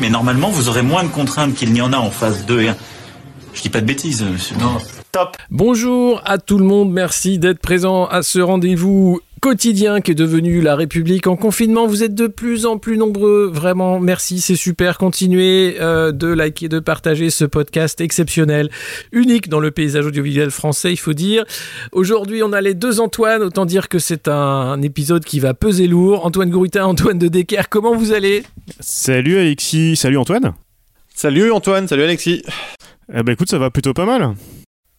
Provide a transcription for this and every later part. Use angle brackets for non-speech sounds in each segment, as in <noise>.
Mais normalement, vous aurez moins de contraintes qu'il n'y en a en phase 2 et 1. Je dis pas de bêtises, monsieur. Non. Top. Bonjour à tout le monde, merci d'être présent à ce rendez-vous quotidien qui est devenu la République en confinement. Vous êtes de plus en plus nombreux, vraiment merci, c'est super. Continuez euh, de liker, de partager ce podcast exceptionnel, unique dans le paysage audiovisuel français, il faut dire. Aujourd'hui, on a les deux Antoine, autant dire que c'est un, épisode qui va peser lourd. Antoine Gouritin, Antoine de Decker, comment vous allez? Salut Alexis, salut Antoine. Salut Antoine, salut Alexis. Eh ben écoute, ça va plutôt pas mal.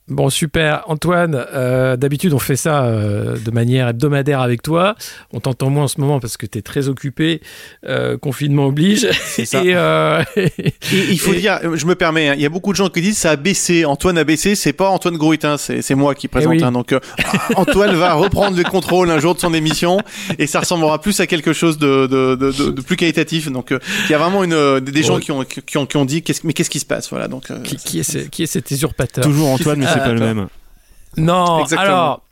Bon, super. Antoine, euh, d'habitude, on fait ça euh, de manière hebdomadaire avec toi. On t'entend moins en ce moment parce que tu es très occupé. Euh, confinement oblige. C'est ça. Et, <laughs> il faut dire, je me permets, hein, il y a beaucoup de gens qui disent ça a baissé. Antoine a baissé, c'est pas Antoine Grouitin, c'est moi qui présente. Eh hein. donc, <laughs> Antoine va reprendre le contrôle un jour de son émission et ça ressemblera plus à quelque chose de, de, de, de plus qualitatif. Donc, il y a vraiment une, des gens qui, ont, qui, ont, qui ont dit, mais qu'est-ce qui se passe? Voilà, donc, qui, qui, est qui est cet usurpateur? Toujours Antoine, mais pas le même. Non, alors.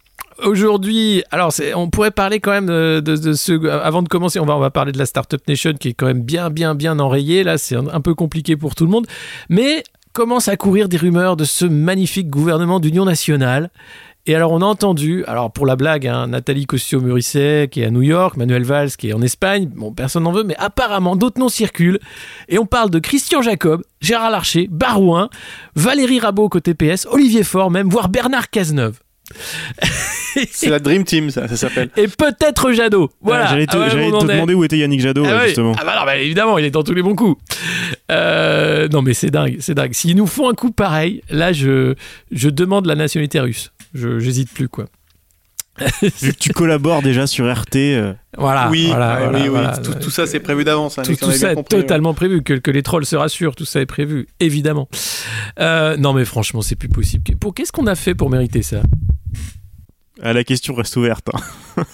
Aujourd'hui, alors on pourrait parler quand même de, de, ce. Avant de commencer, on va, on va parler de la Startup Nation qui est quand même bien, bien, bien enrayée. Là, c'est un, peu compliqué pour tout le monde. Mais commence à courir des rumeurs de ce magnifique gouvernement d'union nationale. Et alors, on a entendu, alors pour la blague, hein, Nathalie Cossio-Murisset qui est à New York, Manuel Valls qui est en Espagne, bon, personne n'en veut, mais apparemment d'autres noms circulent. Et on parle de Christian Jacob, Gérard Larcher, Barouin, Valérie Rabault côté PS, Olivier Faure même, voire Bernard Cazeneuve. <laughs> C'est la Dream Team, ça, ça s'appelle. Et peut-être Jadot. Voilà. j'allais te, ah demander où était Yannick Jadot, ah justement. Ah bah non, bah évidemment, il est dans tous les bons coups. Euh, non, mais c'est dingue, c'est dingue. S'ils nous font un coup pareil, là, je, je demande la nationalité russe. Je j'hésite plus quoi. <laughs> Vu que tu collabores déjà sur RT. Euh. Voilà. Oui, voilà, oui, oui. Tout, ça, c'est prévu d'avance. Hein, tout, ça est totalement prévu. Que, que, les trolls se rassurent, tout ça est prévu, évidemment. Euh, non, mais franchement, c'est plus possible. Pour qu'est-ce qu'on a fait pour mériter ça? Ah, La question reste ouverte. Hein. <laughs>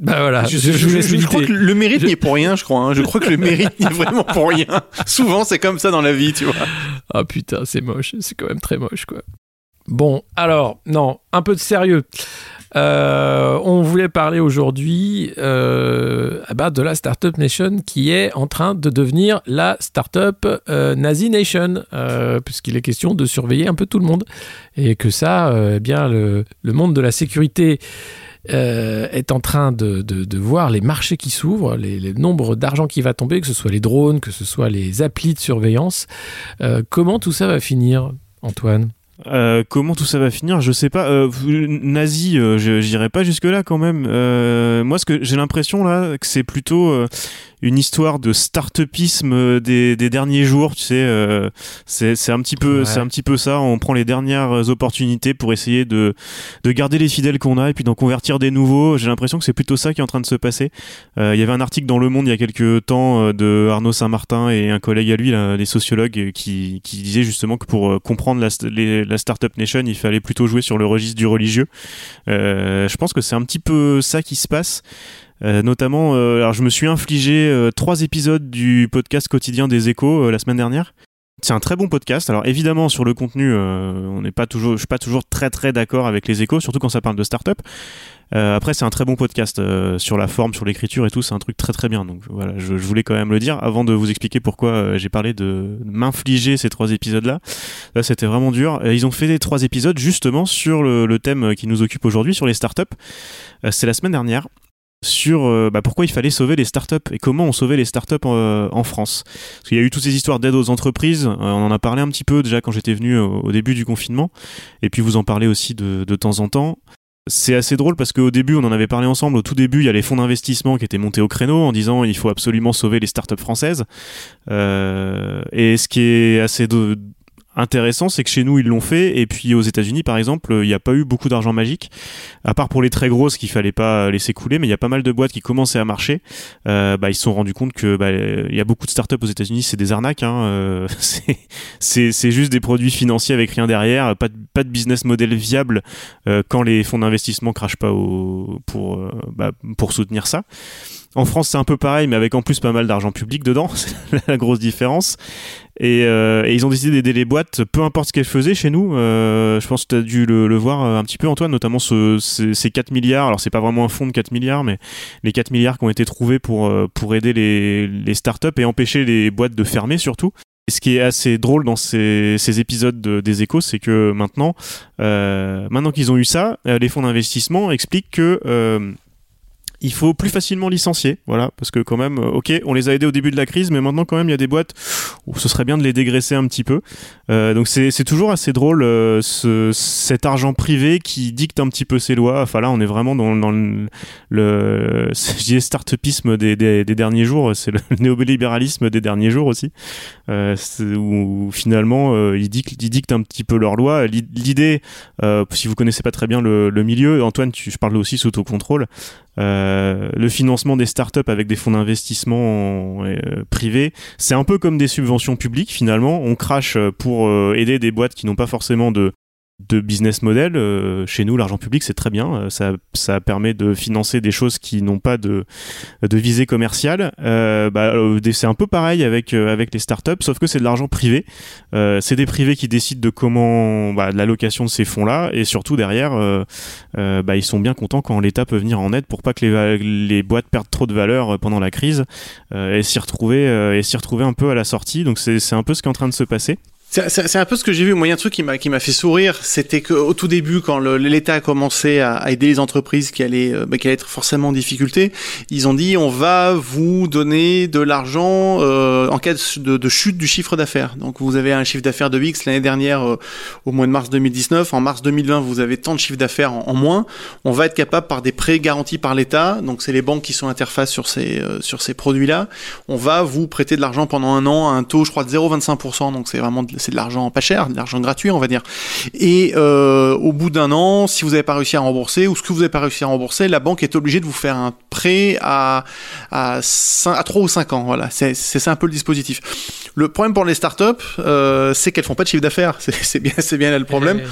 Bah voilà, je, je, crois que le mérite n'est pour rien, je crois. Hein. Je crois que le mérite n'est vraiment pour rien. <laughs> Souvent, c'est comme ça dans la vie, tu vois. Ah putain, c'est moche. C'est quand même très moche, quoi. Bon, alors, non, un peu de sérieux. Euh, on voulait parler aujourd'hui euh, ah bah, de la Startup Nation qui est en train de devenir la Startup euh, Nazi Nation, euh, puisqu'il est question de surveiller un peu tout le monde. Et que ça, eh bien, le, monde de la sécurité est en train de, de, voir les marchés qui s'ouvrent, les, les, nombres d'argent qui va tomber, que ce soit les drones, que ce soit les applis de surveillance. comment tout ça va finir, Antoine? Euh, comment tout ça va finir, je sais pas. Euh, nazi, euh, j'irai pas jusque là quand même. moi, ce que j'ai l'impression là, que c'est plutôt une histoire de start-upisme des, des, derniers jours, tu sais. Euh, c'est un petit peu, c'est un petit peu ça. On prend les dernières opportunités pour essayer de, de garder les fidèles qu'on a et puis d'en convertir des nouveaux. J'ai l'impression que c'est plutôt ça qui est en train de se passer. Euh, il y avait un article dans Le Monde il y a quelques temps euh, de Arnaud Saint-Martin et un collègue à lui, là, les sociologues, qui, qui disaient justement que pour comprendre la, les, la startup nation, il fallait plutôt jouer sur le registre du religieux. je pense que c'est un petit peu ça qui se passe. Euh, notamment, euh, alors je me suis infligé euh, trois épisodes du podcast quotidien des échos la semaine dernière. C'est un très bon podcast. Alors évidemment sur le contenu, on n'est pas toujours, je suis pas toujours très très d'accord avec les échos, surtout quand ça parle de start-up. après c'est un très bon podcast sur la forme, sur l'écriture et tout, c'est un truc très très bien. Donc voilà, je, voulais quand même le dire avant de vous expliquer pourquoi j'ai parlé de m'infliger ces trois épisodes là. Là c'était vraiment dur. ils ont fait des trois épisodes justement sur le, le thème qui nous occupe aujourd'hui, sur les startups. c'est la semaine dernière sur euh, bah, pourquoi il fallait sauver les startups et comment on sauvait les startups euh, en France. Parce qu'il y a eu toutes ces histoires d'aide aux entreprises, euh, on en a parlé un petit peu déjà quand j'étais venu au, début du confinement, et puis vous en parlez aussi de, de temps en temps. C'est assez drôle parce qu'au début, on en avait parlé ensemble. Au tout début, il y a les fonds d'investissement qui étaient montés au créneau en disant il faut absolument sauver les startups françaises. et ce qui est assez intéressant, c'est que chez nous ils l'ont fait, et puis aux États-Unis par exemple, il n'y a pas eu beaucoup d'argent magique, à part pour les très grosses qu'il fallait pas laisser couler, mais il y a pas mal de boîtes qui commençaient à marcher. Euh, bah, ils se sont rendus compte que bah, il y a beaucoup de startups aux États-Unis, c'est des arnaques, hein, euh, <laughs> c'est juste des produits financiers avec rien derrière, pas de, pas de business model viable euh, quand les fonds d'investissement crachent pas au, pour euh, bah, pour soutenir ça. En France, c'est un peu pareil, mais avec en plus pas mal d'argent public dedans. <laughs> C'est la grosse différence. Et, euh, et, ils ont décidé d'aider les boîtes, peu importe ce qu'elles faisaient chez nous. Euh, je pense que tu as dû le, voir un petit peu, Antoine, notamment ce, ces, ces 4 milliards. Alors, c'est pas vraiment un fonds de 4 milliards, mais les 4 milliards qui ont été trouvés pour, euh, pour aider les, startups et empêcher les boîtes de fermer surtout. Et ce qui est assez drôle dans ces, épisodes de, des échos, c'est que maintenant, euh, maintenant qu'ils ont eu ça, euh, les fonds d'investissement expliquent que euh, il faut plus facilement licencier, voilà, parce que quand même, euh, ok, on les a aidés au début de la crise, mais maintenant quand même, il y a des boîtes où ce serait bien de les dégraisser un petit peu. Euh, donc c'est toujours assez drôle euh, ce, cet argent privé qui dicte un petit peu ses lois. Enfin là, on est vraiment dans, le, le <laughs> start-upisme des, des, derniers jours, c'est le <laughs> néolibéralisme des derniers jours aussi, où, finalement ils, dictent, ils dictent un petit peu leurs lois. L'idée, si vous connaissez pas très bien le, milieu, Antoine, je parle aussi sous autocontrôle. Euh, le financement des startups avec des fonds d'investissement euh, privés, c'est un peu comme des subventions publiques finalement. On crache pour euh, aider des boîtes qui n'ont pas forcément de, de business model. Euh, chez nous, l'argent public, c'est très bien. Euh, ça, permet de financer des choses qui n'ont pas de, de visée commerciale. Euh, bah, c'est un peu pareil avec, avec les startups, sauf que c'est de l'argent privé. c'est des privés qui décident de comment bah, de l'allocation de ces fonds-là, et surtout derrière, bah, ils sont bien contents quand l'État peut venir en aide pour pas que les, les boîtes perdent trop de valeur pendant la crise et s'y retrouver, et s'y retrouver un peu à la sortie. Donc c'est un peu ce qui est en train de se passer. C'est un peu ce que j'ai vu. Moi, il y a un truc qui m'a qui m'a fait sourire, c'était qu'au tout début, quand l'État a commencé à, à, aider les entreprises qui allaient bah, qui allaient être forcément en difficulté, ils ont dit on va vous donner de l'argent euh, en cas de, de, chute du chiffre d'affaires. Donc vous avez un chiffre d'affaires de X l'année dernière euh, au mois de mars 2019. En mars 2020, vous avez tant de chiffre d'affaires en, en, moins. On va être capable par des prêts garantis par l'État. Donc c'est les banques qui sont interface sur ces euh, sur ces produits-là. On va vous prêter de l'argent pendant un an à un taux, je crois, de 0,25%. Donc c'est vraiment de c'est de l'argent pas cher, de l'argent gratuit, on va dire. Et euh, au bout d'un an, si vous n'avez pas réussi à rembourser ou ce que vous n'avez pas réussi à rembourser, la banque est obligée de vous faire un prêt à à, 5, à 3 ou 5 ans. Voilà, c'est ça un peu le dispositif. Le problème pour les startups, euh, c'est qu'elles font pas de chiffre d'affaires. <laughs> C'est bien, c'est bien là le problème.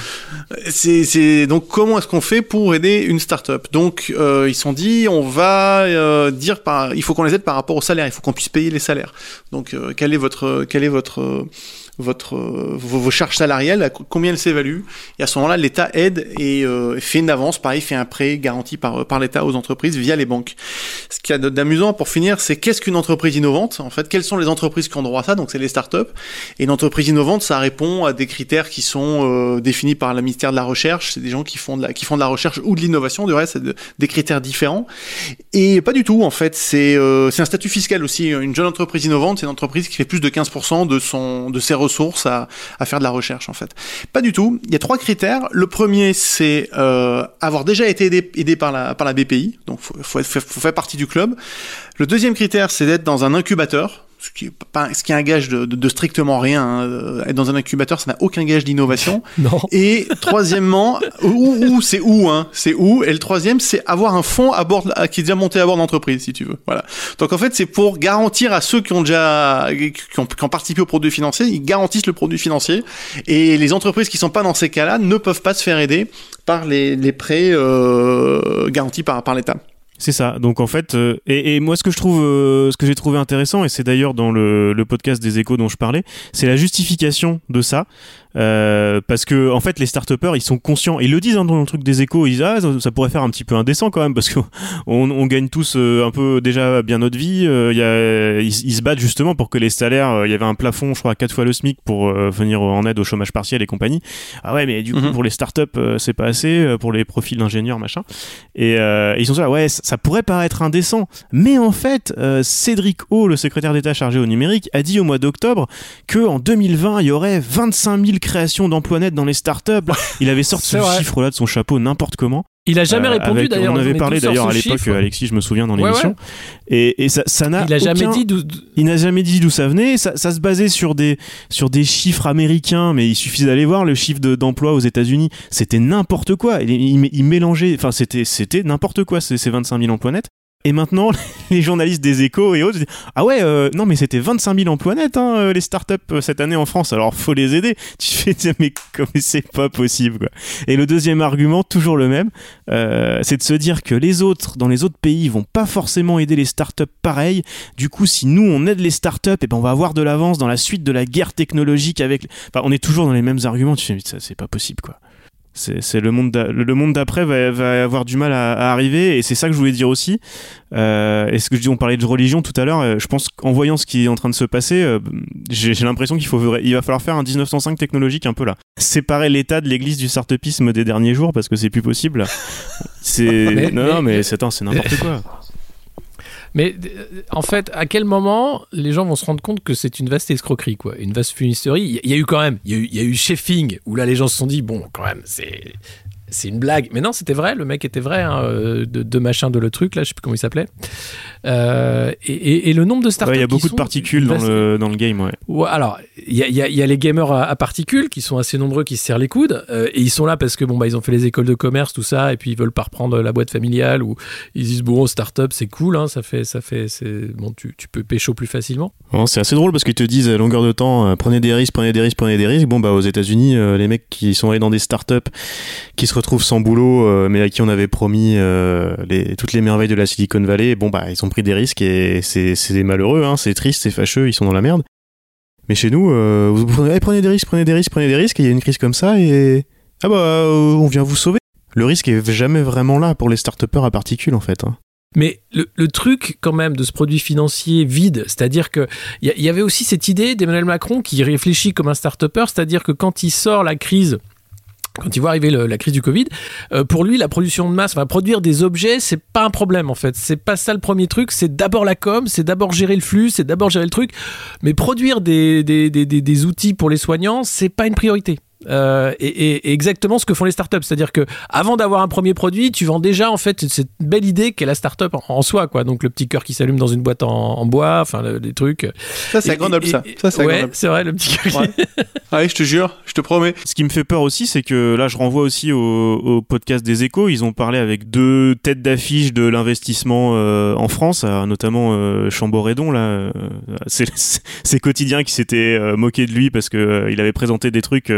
C'est donc comment est-ce qu'on fait pour aider une startup? Donc euh, ils sont dit, on va euh, dire par, il faut qu'on les aide par rapport au salaire. Il faut qu'on puisse payer les salaires. Donc quel est votre, quel est votre votre vos, vos, charges salariales, combien elles s'évaluent. Et à ce moment-là, l'État aide et euh, fait une avance, pareil, fait un prêt garanti par, par l'État aux entreprises via les banques. Ce qu'il y a d'amusant pour finir, c'est qu'est-ce qu'une entreprise innovante? En fait, quelles sont les entreprises qui ont droit à ça? Donc, c'est les startups. Et une entreprise innovante, ça répond à des critères qui sont euh, définis par le ministère de la Recherche. C'est des gens qui font de la, qui font de la recherche ou de l'innovation. Du reste, de, des critères différents. Et pas du tout, en fait. C'est euh, un statut fiscal aussi. Une jeune entreprise innovante, c'est une entreprise qui fait plus de 15% de, son, de ses ressources ressources à, faire de la recherche en fait. Pas du tout. Il y a trois critères. Le premier, c'est euh, avoir déjà été aidé, aidé, par, la, par la BPI, donc faut, faut, faut faire partie du club. Le deuxième critère, c'est d'être dans un incubateur ce qui est pas, ce qui est un gage de, de, de strictement rien. Hein. Être dans un incubateur, ça n'a aucun gage d'innovation. <laughs> Et troisièmement, <laughs> où, où c'est où, hein, c'est où. Et le troisième, c'est avoir un fonds à bord, qui est déjà monté à bord d'entreprise, si tu veux. Voilà. Donc en fait, c'est pour garantir à ceux qui ont déjà, qui ont, qui ont, participé au produit financier, ils garantissent le produit financier. Et les entreprises qui sont pas dans ces cas-là ne peuvent pas se faire aider par les, les prêts euh, garantis par, par l'État. C'est ça. Donc en fait, euh, et, moi ce que je trouve, euh, ce que j'ai trouvé intéressant, et c'est d'ailleurs dans le, le, podcast des échos dont je parlais, c'est la justification de ça. Euh, parce que en fait les start ils sont conscients. Ils le disent hein, dans le truc des échos. Ils disent ah, ça, ça, pourrait faire un petit peu indécent quand même parce qu'on <laughs> on gagne tous euh, un peu déjà bien notre vie. Euh, y a, ils, ils, se battent justement pour que les salaires il y avait un plafond je crois à quatre fois le SMIC pour venir en aide au chômage partiel et compagnie. Ah ouais mais du coup mm -hmm. pour les startups c'est pas assez pour les profils d'ingénieurs machin. Et ils sont là ouais ça pourrait paraître indécent. Mais en fait Cédric O le secrétaire d'État chargé au numérique a dit au mois d'octobre que en 2020 il y aurait 25 000 créations d'emplois nets dans les startups. Il avait sorti ce chiffre-là de son chapeau n'importe comment. Il a jamais répondu d'ailleurs. On avait parlé d'ailleurs à l'époque, Alexis, je me souviens dans l'émission. Et, et, ça, n'a. Il a jamais dit d'où. Il n'a jamais dit d'où ça venait. Ça, ça, se basait sur des sur des chiffres américains, mais il suffisait d'aller voir le chiffre d'emploi aux États-Unis. C'était n'importe quoi. Il, il, mélangeait. Enfin, c'était c'était n'importe quoi ces, ces 25 000 emplois nets. Et maintenant, <laughs> les journalistes des échos et autres disent Ah ouais, euh, non, mais c'était 25 000 emplois nets, hein, euh, les startups euh, cette année en France, alors faut les aider. <laughs> Tu fais Mais comme <laughs> c'est pas possible, quoi. Et le deuxième argument, toujours le même, c'est de se dire que les autres, dans les autres pays, vont pas forcément aider les startups pareil. Du coup, si nous, on aide les startups, et eh ben on va avoir de l'avance dans la suite de la guerre technologique avec. Enfin, on est toujours dans les mêmes arguments. Tu fais Mais ça, c'est pas possible, quoi c'est le monde le monde d'après va, avoir du mal à, arriver et c'est ça que je voulais dire aussi. Euh, et ce que je dis on parlait de religion tout à l'heure euh, je pense qu'en voyant ce qui est en train de se passer euh, j'ai l'impression qu'il faut il va falloir faire un 1905 technologique un peu là. Séparer l'état de l'église du startupisme des derniers jours parce que c'est plus possible. <laughs> C'est non, non mais c'est n'importe quoi mais euh, en fait, à quel moment les gens vont se rendre compte que c'est une vaste escroquerie, quoi, une vaste fumisterie? Il y, a eu quand même, il y a eu, Chefing, où là les gens se sont dit, bon, quand même, c'est c'est une blague. Mais non, c'était vrai, le mec était vrai, hein, euh, de, de, machin de le truc, là, je sais plus comment il s'appelait. Euh, et, le nombre de startups. Il y a beaucoup de particules dans le, dans le game, ouais. ouais alors, il y a, y a, les gamers à, particules qui sont assez nombreux, qui se serrent les coudes. Euh, et ils sont là parce que, bon, bah, ils ont fait les écoles de commerce, tout ça, et puis ils veulent pas reprendre la boîte familiale, ou ils disent, bon, startup, c'est cool, hein, ça fait, ça fait, bon, tu, tu peux pécho plus facilement. c'est assez drôle parce qu'ils te disent à longueur de temps, prenez des risques, prenez des risques, prenez des risques. Bon, bah, aux États-Unis, les mecs qui sont allés dans des startups qui se retrouvent sans boulot, euh, mais à qui on avait promis euh, les, toutes les merveilles de la Silicon Valley, bon bah ils ont pris des risques et c'est malheureux, hein, c'est triste, c'est fâcheux, ils sont dans la merde. Mais chez nous, euh, vous prenez, des risques, prenez des risques, prenez des risques, il y a une crise comme ça et ah bah on vient vous sauver. Le risque est jamais vraiment là pour les start à particules en fait. Hein. Mais le, truc quand même de ce produit financier vide, c'est-à-dire que il y, avait aussi cette idée d'Emmanuel Macron qui réfléchit comme un start c'est-à-dire que quand il sort la crise quand il voit arriver la crise du Covid, euh, pour lui, la production de masse, enfin, produire des objets, c'est pas un problème en fait. C'est pas ça le premier truc. C'est d'abord la com, c'est d'abord gérer le flux, c'est d'abord gérer le truc. Mais produire des, des, des, des outils pour les soignants, c'est pas une priorité. Euh, et, exactement ce que font les startups, c'est-à-dire que avant d'avoir un premier produit, tu vends déjà en fait cette belle idée qu'est la startup en, en soi, quoi. Donc le petit cœur qui s'allume dans une boîte en, bois, enfin des trucs. Ça c'est Grenoble, ça. ça c'est ouais, c'est vrai le petit cœur. Ouais. je te jure, je te promets. Ce qui me fait peur aussi, c'est que là, je renvoie aussi au, podcast des Échos. Ils ont parlé avec deux têtes d'affiche de l'investissement euh, en France, euh, notamment euh, Chamboredon là. <laughs> c'est quotidien qui s'était moqué de lui parce que il avait présenté des trucs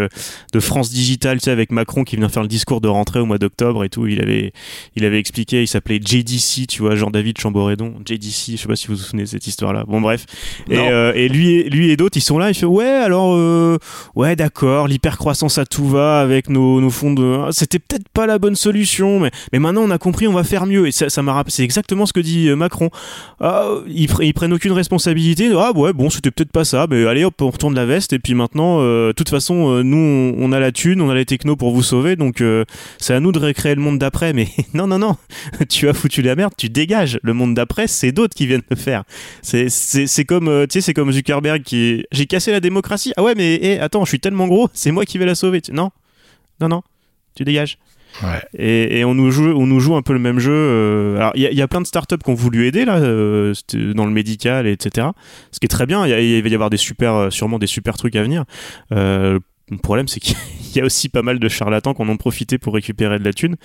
de France Digital, tu sais, avec Macron qui vient faire le discours de rentrée au mois d'octobre et tout. Il avait, il avait expliqué, il s'appelait JDC, tu vois, Jean-David Chamboredon. JDC, je sais pas si vous vous souvenez de cette histoire-là. Bon, bref. Et, euh, et, lui, lui et d'autres, ils sont là, il fait, ouais, alors, euh, ouais, d'accord, l'hypercroissance à tout va avec nos, nos fonds de. Ah, c'était peut-être pas la bonne solution, mais, mais maintenant on a compris, on va faire mieux. Et ça, ça m'a rappelé, c'est exactement ce que dit euh, Macron. Ah, ils, ils, prennent aucune responsabilité. Ah, ouais, bon, c'était peut-être pas ça, mais allez hop, on retourne la veste. Et puis maintenant, de toute façon, nous, on, a la thune, on a les technos pour vous sauver, donc euh, c'est à nous de recréer le monde d'après. Mais <laughs> non, non, non, <laughs> tu as foutu la merde, tu dégages. Le monde d'après, c'est d'autres qui viennent le faire. C'est, c'est, comme, euh, tu sais, c'est comme Zuckerberg qui, j'ai cassé la démocratie. Ah ouais, mais eh, attends, je suis tellement gros, c'est moi qui vais la sauver. Non, non, non, tu dégages. Et, on, nous joue, on nous joue un peu le même jeu. Euh, alors, il y, a plein de startups qui ont voulu aider là, dans le médical, etc. Ce qui est très bien. Il va y avoir des super, sûrement des super trucs à venir. Euh, le problème, c'est qu'il <laughs> y a aussi pas mal de charlatans qui en ont profité pour récupérer de la thune.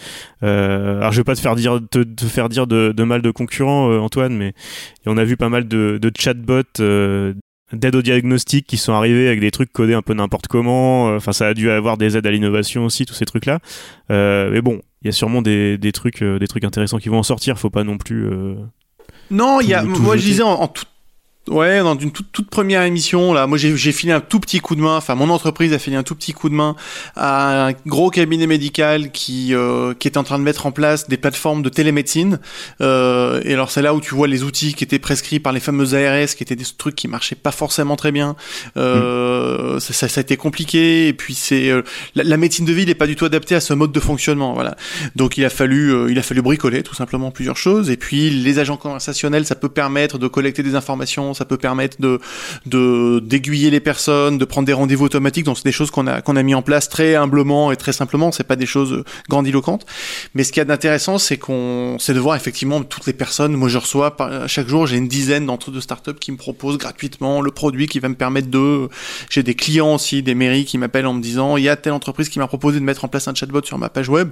Euh, alors, je vais pas te faire dire, te, faire dire de, mal de concurrents, euh, Antoine, mais on a vu pas mal de, de chatbots euh, d'aide au diagnostic qui sont arrivés avec des trucs codés un peu n'importe comment. Enfin, ça a dû avoir des aides à l'innovation aussi, tous ces trucs-là. mais bon, il y a sûrement des, trucs, des trucs intéressants qui vont en sortir. Faut pas non plus. non, il y a. moi, je disais en, en toute Ouais, dans une toute, toute première émission, là, moi j'ai filé un tout petit coup de main, enfin mon entreprise a filé un tout petit coup de main à un gros cabinet médical qui, euh, qui est en train de mettre en place des plateformes de télémédecine. Euh, et alors c'est là où tu vois les outils qui étaient prescrits par les fameuses ARS, qui étaient des trucs qui marchaient pas forcément très bien. Euh, mm. ça, ça, ça, a été compliqué, et puis c'est euh, la, médecine de ville n'est pas du tout adaptée à ce mode de fonctionnement. Voilà. Donc il a fallu, euh, il a fallu bricoler tout simplement plusieurs choses. Et puis les agents conversationnels, ça peut permettre de collecter des informations ça peut permettre de d'aiguiller les personnes, de prendre des rendez-vous automatiques. Donc c'est des choses qu'on a qu'on a mis en place très humblement et très simplement. C'est pas des choses grandiloquentes. Mais ce qu'il y a d'intéressant, c'est qu'on c'est de voir effectivement toutes les personnes. Moi, je reçois chaque jour, j'ai une dizaine d'entre de startups qui me proposent gratuitement le produit qui va me permettre de. J'ai des clients aussi, des mairies qui m'appellent en me disant il y a telle entreprise qui m'a proposé de mettre en place un chatbot sur ma page web.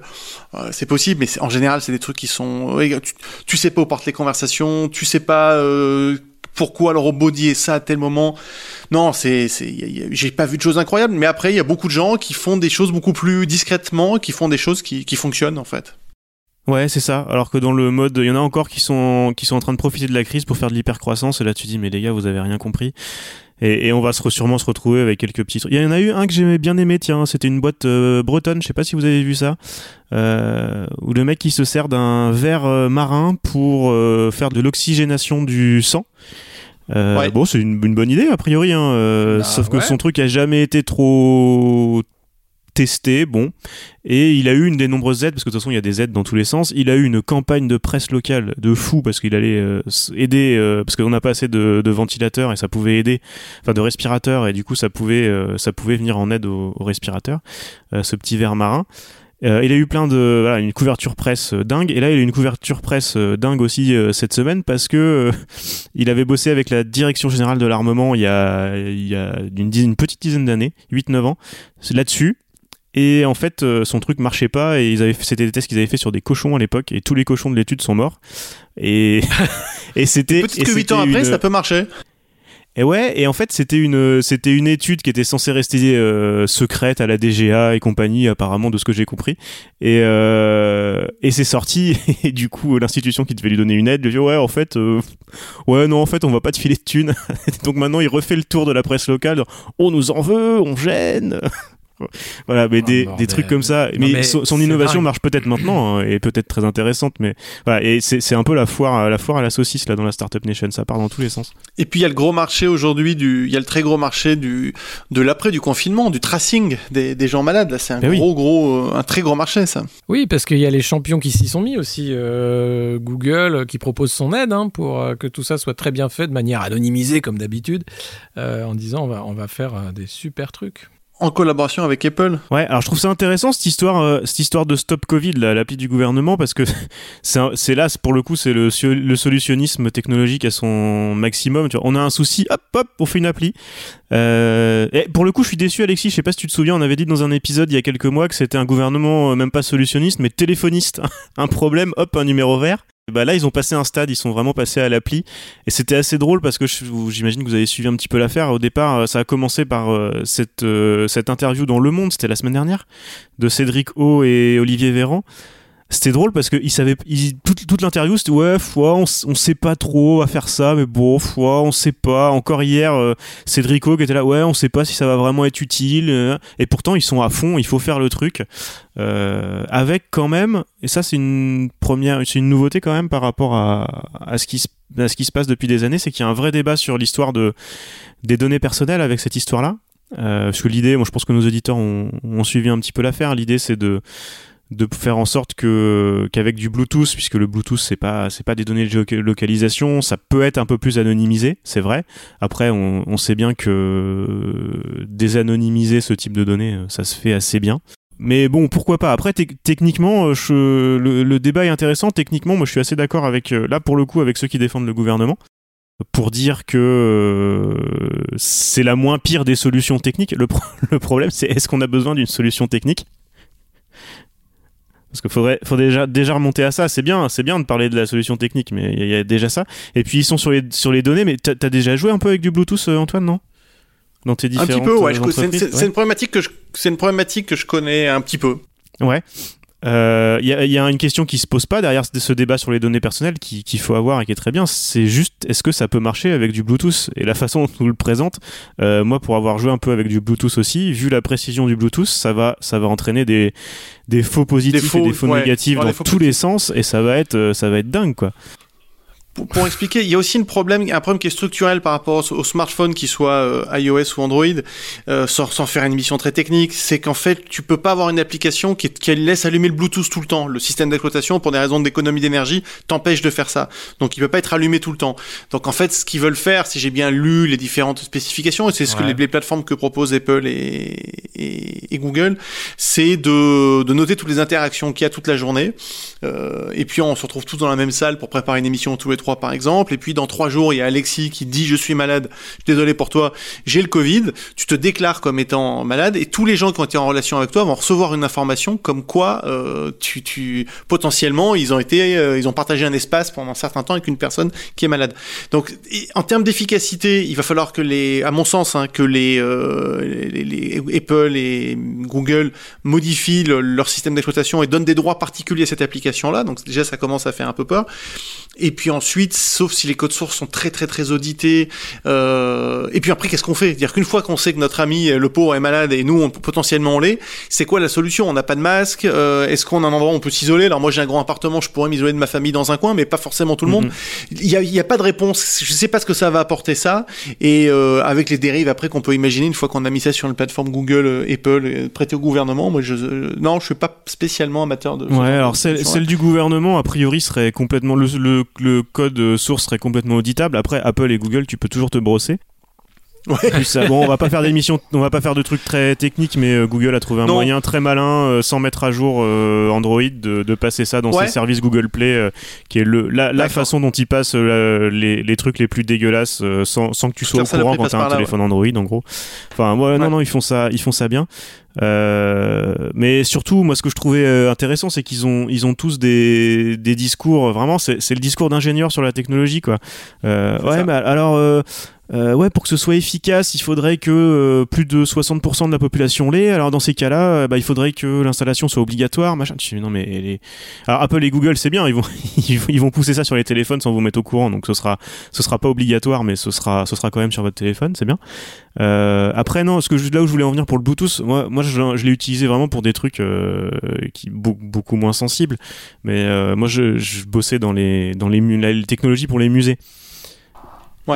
Euh, c'est possible, mais en général, c'est des trucs qui sont. Tu, tu, sais pas où partent les conversations, tu sais pas. Euh, pourquoi le robot dit ça à tel moment Non, c'est, j'ai pas vu de choses incroyables, mais après il y a beaucoup de gens qui font des choses beaucoup plus discrètement, qui font des choses qui, qui fonctionnent en fait. Ouais, c'est ça. Alors que dans le mode, il y en a encore qui sont qui sont en train de profiter de la crise pour faire de l'hypercroissance. Et là, tu dis, mais les gars, vous avez rien compris. Et, et on va se, sûrement se retrouver avec quelques petits trucs. Il y en a eu un que j'ai bien aimé, tiens, c'était une boîte euh, bretonne, je sais pas si vous avez vu ça, euh, où le mec qui se sert d'un verre euh, marin pour euh, faire de l'oxygénation du sang. Euh, Bon, c'est une, une, bonne idée a priori, hein, bah, sauf que son truc a jamais été trop testé, bon, et il a eu une des nombreuses aides, parce que de toute façon il y a des aides dans tous les sens, il a eu une campagne de presse locale de fou, parce qu'il allait euh, aider, euh, parce qu'on n'a pas assez de, ventilateurs, et ça pouvait aider, enfin de respirateurs, et du coup ça pouvait, euh, ça pouvait venir en aide aux, respirateurs, ce petit verre marin. il a eu plein de voilà, une couverture presse dingue. Et là il a eu une couverture presse dingue aussi cette semaine parce que <laughs> il avait bossé avec la direction générale de l'armement il y a il y a une, dizaine, une petite dizaine d'années 8 9 ans là-dessus et en fait, euh, son truc marchait pas et ils avaient c'était des tests qu'ils avaient fait sur des cochons à l'époque et tous les cochons de l'étude sont morts. Et, <laughs> et c'était. Peut-être que 8 ans après, ça peut marcher. Et ouais, et en fait, c'était une, c'était une étude qui était censée rester euh, secrète à la DGA et compagnie, apparemment, de ce que j'ai compris. Et, euh, et c'est sorti, <laughs> et du coup, l'institution qui devait lui donner une aide lui dit Ouais, en fait, euh, ouais, non, en fait, on va pas te filer de thunes. <laughs> Donc maintenant, il refait le tour de la presse locale. On nous en veut, on gêne voilà, mais des, des, trucs comme ça. mais, son, innovation marche peut-être maintenant hein, et peut-être très intéressante, mais voilà. Et c'est un peu la foire, la foire à la saucisse là dans la startup nation. Ça part dans tous les sens. Et puis il y a le gros marché aujourd'hui du, il y a le très gros marché du de l'après du confinement, du tracing des, des gens malades. Là, c'est un ben gros, gros, un très gros marché ça. Oui, parce qu'il y a les champions qui s'y sont mis aussi. Euh, Google euh, qui propose son aide hein, pour euh, que tout ça soit très bien fait de manière anonymisée comme d'habitude, en disant on va on va faire des super trucs en collaboration avec Apple. Ouais, alors je trouve ça intéressant cette histoire, euh, cette histoire de stop Covid, l'appli du gouvernement, parce que <laughs> c'est là, pour le coup, c'est le, le, solutionnisme technologique à son maximum. Tu vois, on a un souci, hop, hop, on fait une appli. Euh, et pour le coup, je suis déçu, Alexis. Je sais pas si tu te souviens, on avait dit dans un épisode il y a quelques mois que c'était un gouvernement euh, même pas solutionniste, mais téléphoniste. <laughs> un problème, hop, un numéro vert. Bah là, ils ont passé un stade, ils sont vraiment passés à l'appli. Et c'était assez drôle parce que j'imagine que vous avez suivi un petit peu l'affaire. Au départ, euh, ça a commencé par euh, cette, euh, cette interview dans Le Monde, c'était la semaine dernière, de Cédric O et Olivier Véran c'était drôle parce que il savait toute, l'interview c'était ouais on, on sait pas trop à faire ça mais bon foi on sait pas. Encore hier euh, Cédrico qui était là ouais on sait pas si ça va vraiment être utile euh, et pourtant ils sont à fond il faut faire le truc. Euh, avec quand même et ça c'est une première c'est une nouveauté quand même par rapport à, ce qui se passe depuis des années c'est qu'il y a un vrai débat sur l'histoire de des données personnelles avec cette histoire là euh, parce que l'idée moi je pense que nos auditeurs ont suivi un petit peu l'affaire. L'idée c'est de de faire en sorte que qu'avec du Bluetooth, puisque le Bluetooth c'est pas c'est pas des données de localisation, ça peut être un peu plus anonymisé, c'est vrai. Après, on, on, sait bien que désanonymiser ce type de données, ça se fait assez bien. Mais bon, pourquoi pas. Après, techniquement, je, le, débat est intéressant. Techniquement, moi, je suis assez d'accord avec là pour le coup avec ceux qui défendent le gouvernement pour dire que euh, c'est la moins pire des solutions techniques. Le, <laughs> le problème, c'est est-ce qu'on a besoin d'une solution technique? Parce qu'il faudrait, faudrait déjà, déjà remonter à ça. C'est bien, c'est bien de parler de la solution technique, mais il y, a déjà ça. Et puis ils sont sur les, sur les données, mais t'as as déjà joué un peu avec du Bluetooth, euh, Antoine, non? Dans tes différentes Un petit peu, ouais. Euh, c'est une problématique que je, c'est une problématique que je connais un petit peu. Ouais. Il euh, y, y, a une question qui se pose pas derrière ce débat sur les données personnelles qu'il faut avoir et qui est très bien. C'est juste est-ce que ça peut marcher avec du Bluetooth? Et la façon dont on le présente, euh, moi pour avoir joué un peu avec du Bluetooth aussi, vu la précision du Bluetooth, ça va, ça va entraîner des, des faux positifs et des faux négatifs dans tous les sens et ça va être, euh, ça va être dingue quoi. Pour, expliquer, il y a aussi une problème, un problème qui est structurel par rapport au, smartphone, qui soit euh, iOS ou Android, euh, sans, sans, faire une émission très technique, c'est qu'en fait, tu peux pas avoir une application qui, qui, laisse allumer le Bluetooth tout le temps. Le système d'exploitation, pour des raisons d'économie d'énergie, t'empêche de faire ça. Donc, il peut pas être allumé tout le temps. Donc, en fait, ce qu'ils veulent faire, si j'ai bien lu les différentes spécifications, et c'est ce que les, plateformes que proposent Apple et, et, et Google, c'est de, de, noter toutes les interactions qu'il y a toute la journée. Euh, et puis, on se retrouve tous dans la même salle pour préparer une émission tous les trois par exemple, et puis dans trois jours il y a Alexis qui dit je suis malade, je suis désolé pour toi, j'ai le Covid, tu te déclares comme étant malade, et tous les gens qui ont été en relation avec toi vont recevoir une information comme quoi euh, tu, tu potentiellement ils ont été, euh, ils ont partagé un espace pendant un certain temps avec une personne qui est malade. Donc en termes d'efficacité, il va falloir que les, à mon sens, hein, que les, euh, les, les, Apple et Google modifient leur système d'exploitation et donnent des droits particuliers à cette application-là. Donc déjà ça commence à faire un peu peur. Et puis ensuite, sauf si les codes sources sont très très très audités. Euh, et puis après, qu'est-ce qu'on fait? Dire qu'une fois qu'on sait que notre ami le pauvre est malade et nous on, potentiellement on l'est, c'est quoi la solution? On n'a pas de masque. Euh, Est-ce qu'on a un endroit où on peut s'isoler? Alors moi j'ai un grand appartement, je pourrais m'isoler de ma famille dans un coin, mais pas forcément tout le monde. Mhm. Il n'y a, y a, pas de réponse. Je sais pas ce que ça va apporter ça. Et euh, avec les dérives après qu'on peut imaginer une fois qu'on a mis ça sur une plateforme Google, euh, Apple, euh, prêté au gouvernement, moi je non, je suis pas spécialement amateur de. Ouais, alors celle, celle du gouvernement a priori serait complètement le, le, le code source serait complètement auditable. Après, Apple et Google, tu peux toujours te brosser. Ouais. Ça, bon, on va pas faire d'émission, on va pas faire de trucs très techniques, mais euh, Google a trouvé un moyen très malin, euh, sans mettre à jour euh, Android, de, de, passer ça dans ses services Google Play, qui est le, la, la façon dont ils passent les, les, trucs les plus dégueulasses sans, sans que tu sois au courant quand t'as un téléphone Android, en gros. Enfin, ouais, non, non, ils font ça, ils font ça bien. Euh, mais surtout, moi, ce que je trouvais intéressant, c'est qu'ils ont, ils ont tous des, des discours. Vraiment, c'est le discours d'ingénieur sur la technologie, quoi. Euh, ouais, mais alors, euh, ouais, pour que ce soit efficace, il faudrait que euh, plus de 60% de la population l'ait. Alors dans ces cas-là, euh, bah, il faudrait que l'installation soit obligatoire, machin. non mais les... Alors, Apple et Google, c'est bien, <laughs> ils vont ils vont pousser ça sur les téléphones sans vous mettre au courant, donc ce sera ce sera pas obligatoire, mais ce sera ce sera quand même sur votre téléphone, c'est bien. Après non, ce que je, là où je voulais en venir pour le Bluetooth, moi moi je, je l'ai utilisé vraiment pour des trucs qui beaucoup, moins sensibles, mais moi je, je bossais dans les dans les, les technologies pour les musées.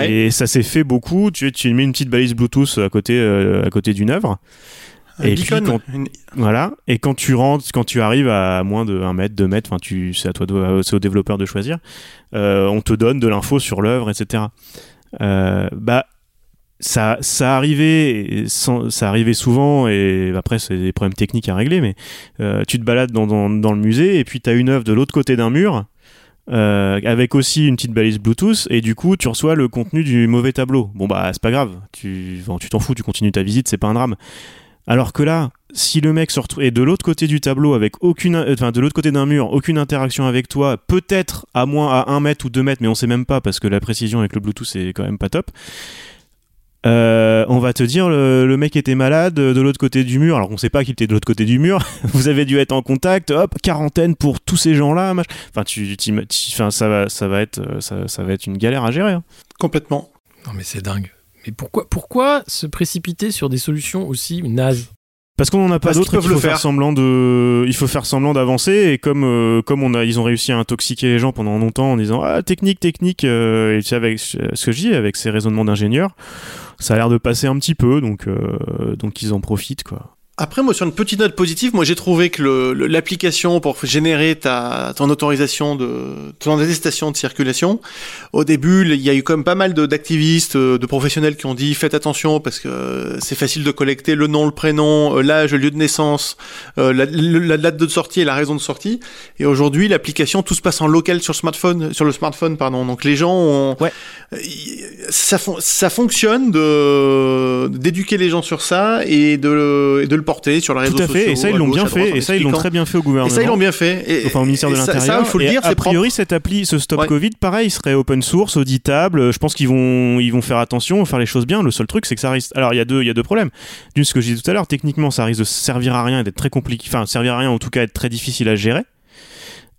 Et ça s'est fait beaucoup. Tu, tu mets une petite balise Bluetooth à côté, euh, à côté d'une œuvre. et puis quand, voilà. Et quand tu rentres, quand tu arrives à moins de 1 mètre, 2 mètres, enfin, tu, c'est à toi, c'est au développeur de choisir. Euh, on te donne de l'info sur l'œuvre, etc. Euh, bah, ça, arrivait, ça arrivait souvent, et après c'est des problèmes techniques à régler, mais tu te balades dans, le musée et puis tu as une œuvre de l'autre côté d'un mur euh, avec aussi une petite balise Bluetooth et du coup tu reçois le contenu du mauvais tableau. Bon bah c'est pas grave, tu tu t'en fous, tu continues ta visite, c'est pas un drame. Alors que là, si le mec se retrouve est de l'autre côté du tableau avec aucune, enfin de l'autre côté d'un mur, aucune interaction avec toi, peut-être à moins à 1 mètre ou 2 mètres, mais on sait même pas parce que la précision avec le Bluetooth c'est quand même pas top. Euh, on va te dire le, mec était malade de l'autre côté du mur. Alors on sait pas qu'il était de l'autre côté du mur. <laughs> Vous avez dû être en contact. Hop, quarantaine pour tous ces gens-là. Enfin, tu, enfin, ça va, ça va être, ça, ça, va être une galère à gérer. Hein. Complètement. Non mais c'est dingue. Mais pourquoi, pourquoi se précipiter sur des solutions aussi nazes parce qu'on n'en a pas d'autres, il faut faire. semblant de, il faut faire semblant d'avancer et comme euh, comme on a, ils ont réussi à intoxiquer les gens pendant longtemps en disant ah technique technique euh, et tu sais, avec ce que je dis avec ces raisonnements d'ingénieurs, ça a l'air de passer un petit peu donc euh, donc ils en profitent quoi. Après, moi, sur une petite note positive, moi, j'ai trouvé que l'application pour générer ta, ton autorisation de, ton attestation de circulation, au début, il y a eu quand même pas mal d'activistes, euh, de, professionnels qui ont dit faites attention parce que c'est facile de collecter le nom, le prénom, euh, l'âge, le lieu de naissance, euh, la, la, date de sortie et la raison de sortie. Et aujourd'hui, l'application, tout se passe en local sur smartphone, sur le smartphone, pardon. Donc les gens ont, ouais. ça, ça fonctionne de d'éduquer les gens sur ça et de, et de le porter sur la réseau Tout à fait, et ça ils l'ont bien fait, et ça ils l'ont très bien fait au gouvernement. Et ça ils l'ont bien fait. Et, enfin au ministère de l'Intérieur. Ça, il faut le dire, a priori cette appli, ce Stop Covid, pareil, serait open source, auditable. Je pense qu'ils vont, ils vont faire attention, faire les choses bien. Le seul truc, c'est que ça risque. Alors il y a deux, il y a deux problèmes. D'une, ce que je disais tout à l'heure, techniquement, ça risque de servir à rien et d'être très compliqué. Enfin, servir à rien, en tout cas, être très difficile à gérer.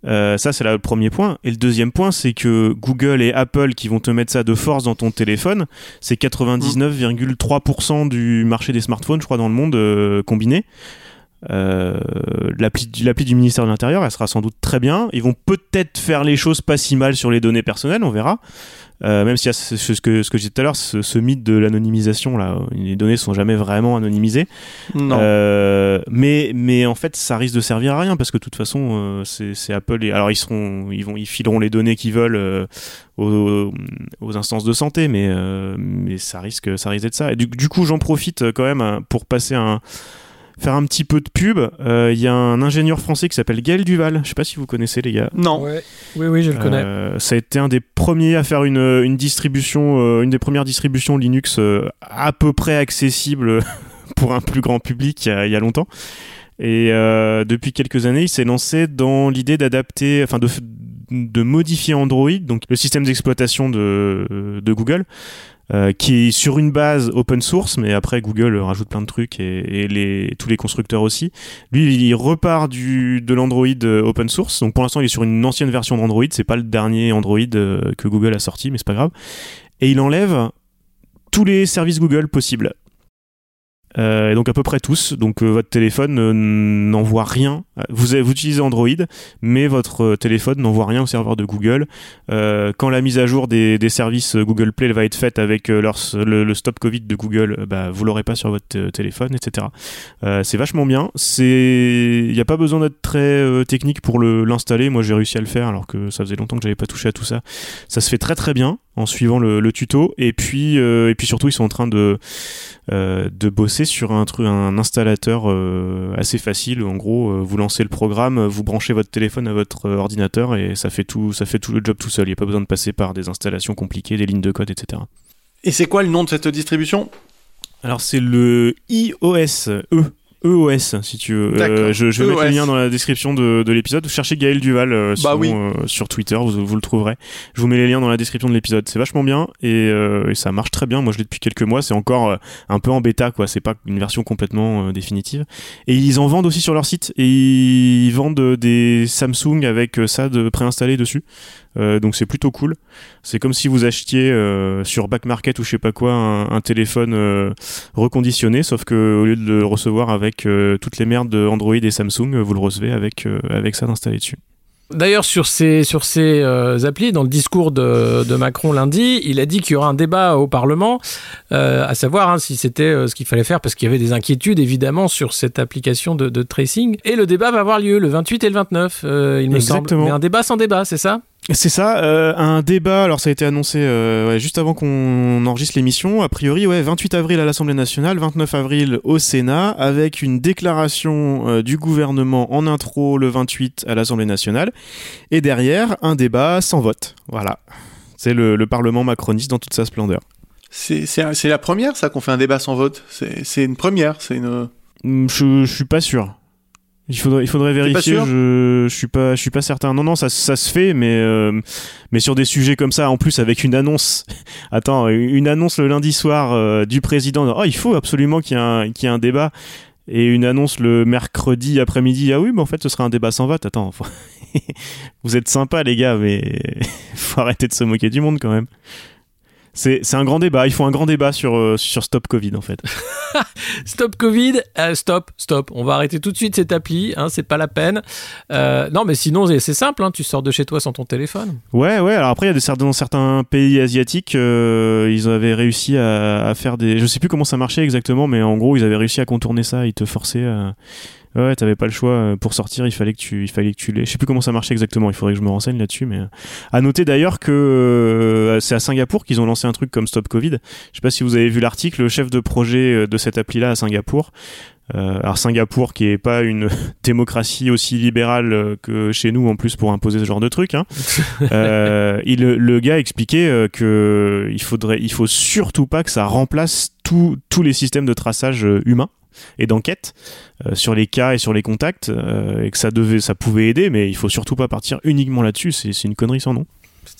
Euh, ça, c'est le premier point. Et le deuxième point, c'est que Google et Apple qui vont te mettre ça de force dans ton téléphone, c'est 99,3% du marché des smartphones, je crois, dans le monde euh, combiné. euh, l'appli du ministère de l'Intérieur, elle sera sans doute très bien. Ils vont peut-être faire les choses pas si mal sur les données personnelles, on verra. Euh, même s'il y a ce, ce, que, ce que je disais tout à l'heure, ce, mythe de l'anonymisation, là, les données sont jamais vraiment anonymisées. Non. Euh, mais, mais en fait, ça risque de servir à rien parce que de toute façon, c'est Apple. Et, alors, ils seront, ils vont, ils fileront les données qu'ils veulent aux, aux, instances de santé, mais, mais ça risque, ça risque d'être ça. Et du, du coup, j'en profite quand même hein, pour passer un faire un petit peu de pub. Il euh, y a un ingénieur français qui s'appelle Gaël Duval. Je sais pas si vous connaissez les gars. Non. Oui, oui, je le connais. Euh, ça a été un des premiers à faire une, une distribution, euh, une des premières distributions Linux à peu près accessible <laughs> pour un plus grand public il y a, longtemps. Et depuis quelques années, il s'est lancé dans l'idée d'adapter, enfin de, de modifier Android, donc le système d'exploitation de, de Google, euh, qui est sur une base open source, mais après Google rajoute plein de trucs et, les, tous les constructeurs aussi. Lui, il repart du, de l'Android euh, open source. Donc pour l'instant, il est sur une ancienne version d'Android. C'est pas le dernier Android euh, que Google a sorti, mais c'est pas grave. Et il enlève tous les services Google possibles. Euh, donc à peu près tous. Donc euh, votre téléphone euh, n'envoie rien. Vous, vous utilisez Android, mais votre téléphone n'envoie rien au serveur de Google. quand la mise à jour des, des, services Google Play va être faite avec leur, le, stop Covid de Google, bah, vous l'aurez pas sur votre téléphone, etc. c'est vachement bien. Il n'y a pas besoin d'être très technique pour l'installer. Moi j'ai réussi à le faire alors que ça faisait longtemps que j'avais pas touché à tout ça. Ça se fait très très bien en suivant le, tuto. Et puis, et puis surtout, ils sont en train de, de bosser sur un, truc, un installateur euh, assez facile. En gros, euh, vous lancez le programme, vous branchez votre téléphone à votre ordinateur et ça fait tout, ça fait tout le job tout seul. Il n'y a pas besoin de passer par des installations compliquées, des lignes de code, etc. Et c'est quoi le nom de cette distribution? Alors c'est le iOS E EOS, si tu veux. Euh, je, je, vais mettre le lien dans la description de, de l'épisode. Cherchez Gaël Duval euh, bah euh, sur Twitter, vous, vous, le trouverez. Je vous mets les liens dans la description de l'épisode. C'est vachement bien et, et, ça marche très bien. Moi, je l'ai depuis quelques mois. C'est encore un peu en bêta, quoi. C'est pas une version complètement définitive. Et ils en vendent aussi sur leur site et ils vendent des Samsung avec ça de préinstallé dessus. Euh, donc c'est plutôt cool. C'est comme si vous achetiez euh, sur Back Market ou je sais pas quoi un, téléphone euh, reconditionné, sauf que au lieu de le recevoir avec toutes les merdes de Android et Samsung, vous le recevez avec, avec ça installé dessus. D'ailleurs, sur ces, sur ces applis, dans le discours de, de, Macron lundi, il a dit qu'il y aura un débat au Parlement, à savoir hein, si c'était ce qu'il fallait faire, parce qu'il y avait des inquiétudes évidemment sur cette application de, de, tracing. Et le débat va avoir lieu le 28 et le 29, il me semble. Mais un débat sans débat, c'est ça? C'est ça, euh, un débat, alors ça a été annoncé euh, juste avant qu'on enregistre l'émission, a priori, ouais, 28 avril à l'Assemblée nationale, 29 avril au Sénat, avec une déclaration euh, du gouvernement en intro le 28 à l'Assemblée nationale, et derrière, un débat sans vote. Voilà. C'est le, Parlement macroniste dans toute sa splendeur. C'est la première, ça, qu'on fait un débat sans vote? C'est une première, c'est une... Hmm, je, je suis pas sûr. Il faudrait, il faudrait vérifier. Je, je suis pas, je suis pas certain. Non, non, ça, ça se fait, mais euh, mais sur des sujets comme ça, en plus avec une annonce. <laughs> Attends, une annonce le lundi soir euh, du président. Oh, il faut absolument qu'il y ait un, qu'il y ait un débat. Et une annonce le mercredi après-midi. Ah oui, mais en fait, ce sera un débat sans vote. Attends, <laughs> vous êtes sympas les gars, mais <laughs> faut arrêter de se moquer du monde quand même. C'est un grand débat. Ils font un grand débat sur, euh, sur Stop Covid en fait. <laughs> stop Covid, euh, stop, stop. On va arrêter tout de suite cette appli. Hein, c'est pas la peine. Euh, non, mais sinon c'est simple. Hein, tu sors de chez toi sans ton téléphone. Ouais, ouais. Alors après, il y a des, dans certains pays asiatiques, ils avaient réussi à, à, faire des. Je sais plus comment ça marchait exactement, mais en gros, ils avaient réussi à contourner ça. Ils te forçaient à Ouais, t'avais pas le choix euh, pour sortir. Il fallait que tu, il fallait que tu les. Je sais plus comment ça marchait exactement. Il faudrait que je me renseigne là-dessus. Mais euh, à noter d'ailleurs que euh, c'est à Singapour qu'ils ont lancé un truc comme Stop Covid. Je sais pas si vous avez vu l'article. Le chef de projet de cette appli-là à Singapour. alors Singapour qui est pas une <laughs> démocratie aussi libérale que chez nous en plus pour imposer ce genre de truc. Hein. <laughs> il, le gars expliquait que il faudrait, il faut surtout pas que ça remplace tous les systèmes de traçage humains et d'enquête euh, sur les cas et sur les contacts euh, et que ça devait ça pouvait aider mais il faut surtout pas partir uniquement là-dessus c'est une connerie sans nom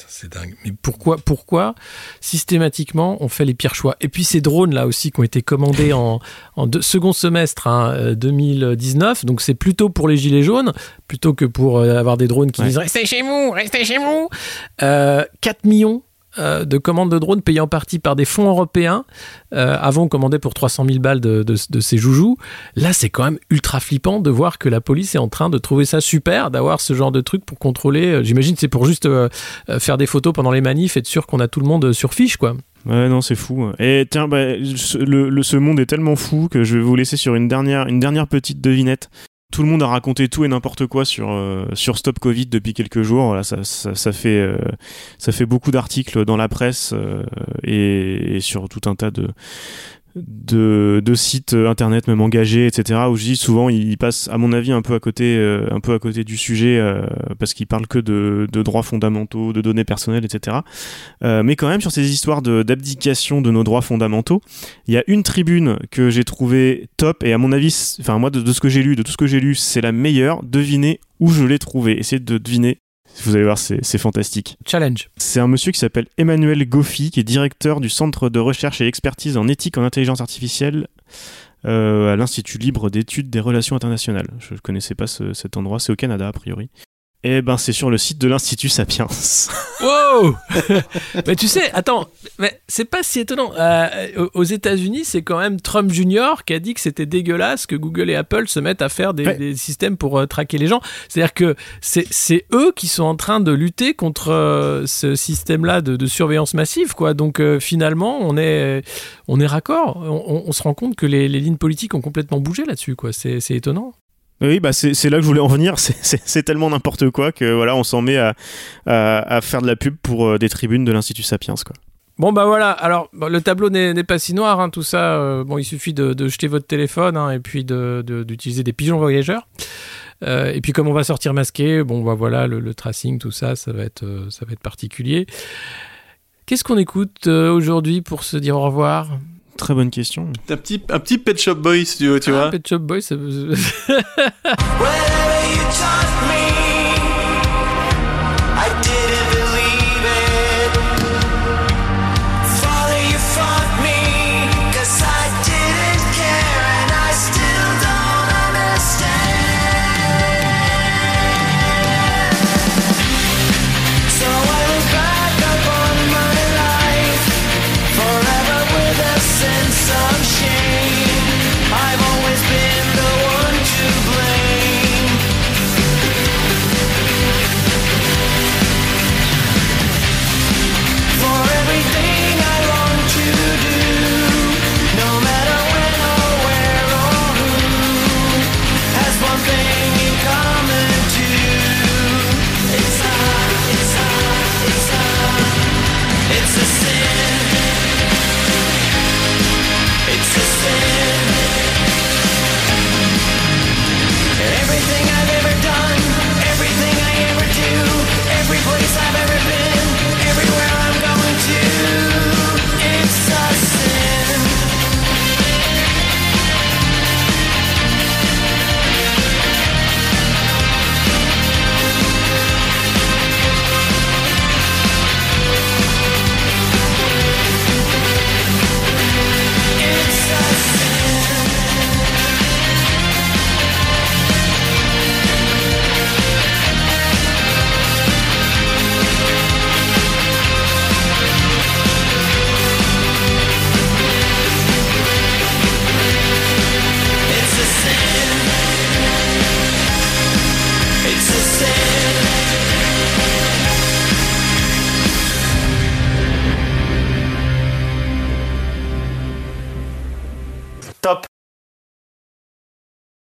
c'est dingue. Mais pourquoi, pourquoi systématiquement on fait les pires choix? Et puis ces drones là aussi qui ont été commandés en, en second semestre 2019, hein, donc c'est plutôt pour les gilets jaunes plutôt que pour euh, avoir des drones qui disent restez chez vous, restez chez vous. 4 millions euh, de commandes de drones payées en partie par des fonds européens. Euh, avant, on commandait pour 300 000 balles de, ces joujoux. Là, c'est quand même ultra flippant de voir que la police est en train de trouver ça super, d'avoir ce genre de truc pour contrôler. J'imagine c'est pour juste faire des photos pendant les manifs, être sûr qu'on a tout le monde sur fiche, quoi. Ouais, non, c'est fou. Et tiens, bah, le, ce monde est tellement fou que je vais vous laisser sur une dernière, une dernière petite devinette tout le monde a raconté tout et n'importe quoi sur euh, sur Stop Covid depuis quelques jours. Ça, fait euh, ça fait beaucoup d'articles dans la presse euh, et, sur tout un tas de de, de, sites internet même engagés etc où je dis souvent ils passent à mon avis un peu à côté euh, un peu à côté du sujet euh, parce qu'ils parlent que de, de, droits fondamentaux de données personnelles etc euh, mais quand même sur ces histoires d'abdication de, nos droits fondamentaux il y a une tribune que j'ai trouvé top et à mon avis enfin moi de, de ce que j'ai lu de tout ce que j'ai lu c'est la meilleure. Devinez où je l'ai trouvé essayez de deviner vous allez voir, c'est fantastique. Challenge. C'est un monsieur qui s'appelle Emmanuel Goffi, qui est directeur du Centre de recherche et expertise en éthique en intelligence artificielle euh, à l'Institut libre d'études des relations internationales. Je ne connaissais pas cet endroit, c'est au Canada a priori. Eh ben, c'est sur le site de l'Institut Sapiens. <laughs> wow <laughs> Mais tu sais, attends, mais c'est pas si étonnant. Euh, aux États-Unis, c'est quand même Trump Jr. qui a dit que c'était dégueulasse que Google et Apple se mettent à faire des, systèmes pour euh, traquer les gens. C'est-à-dire que c'est eux qui sont en train de lutter contre euh, ce système-là de, surveillance massive, quoi. Donc finalement, on est, on est raccord. On, se rend compte que les, les lignes politiques ont complètement bougé là-dessus, quoi. C'est étonnant. Oui, bah c'est là que je voulais en venir. <laughs> C'est tellement n'importe quoi que voilà, on s'en met à, à, faire de la pub pour euh, des tribunes de l'Institut Sapiens. Quoi. Bon bah voilà, alors le tableau n'est pas si noir, hein, tout ça. Euh, bon, il suffit de, de, jeter votre téléphone hein, et puis d'utiliser de, des pigeons voyageurs. Euh, et puis comme on va sortir masqué, bon bah voilà, le, le tracing, tout ça, ça va être, ça va être particulier. Qu'est-ce qu'on écoute aujourd'hui pour se dire au revoir? Très bonne question. Un petit, un petit Pet Shop Boys, tu, tu ah, vois. Pet Shop Boys, ça... <laughs>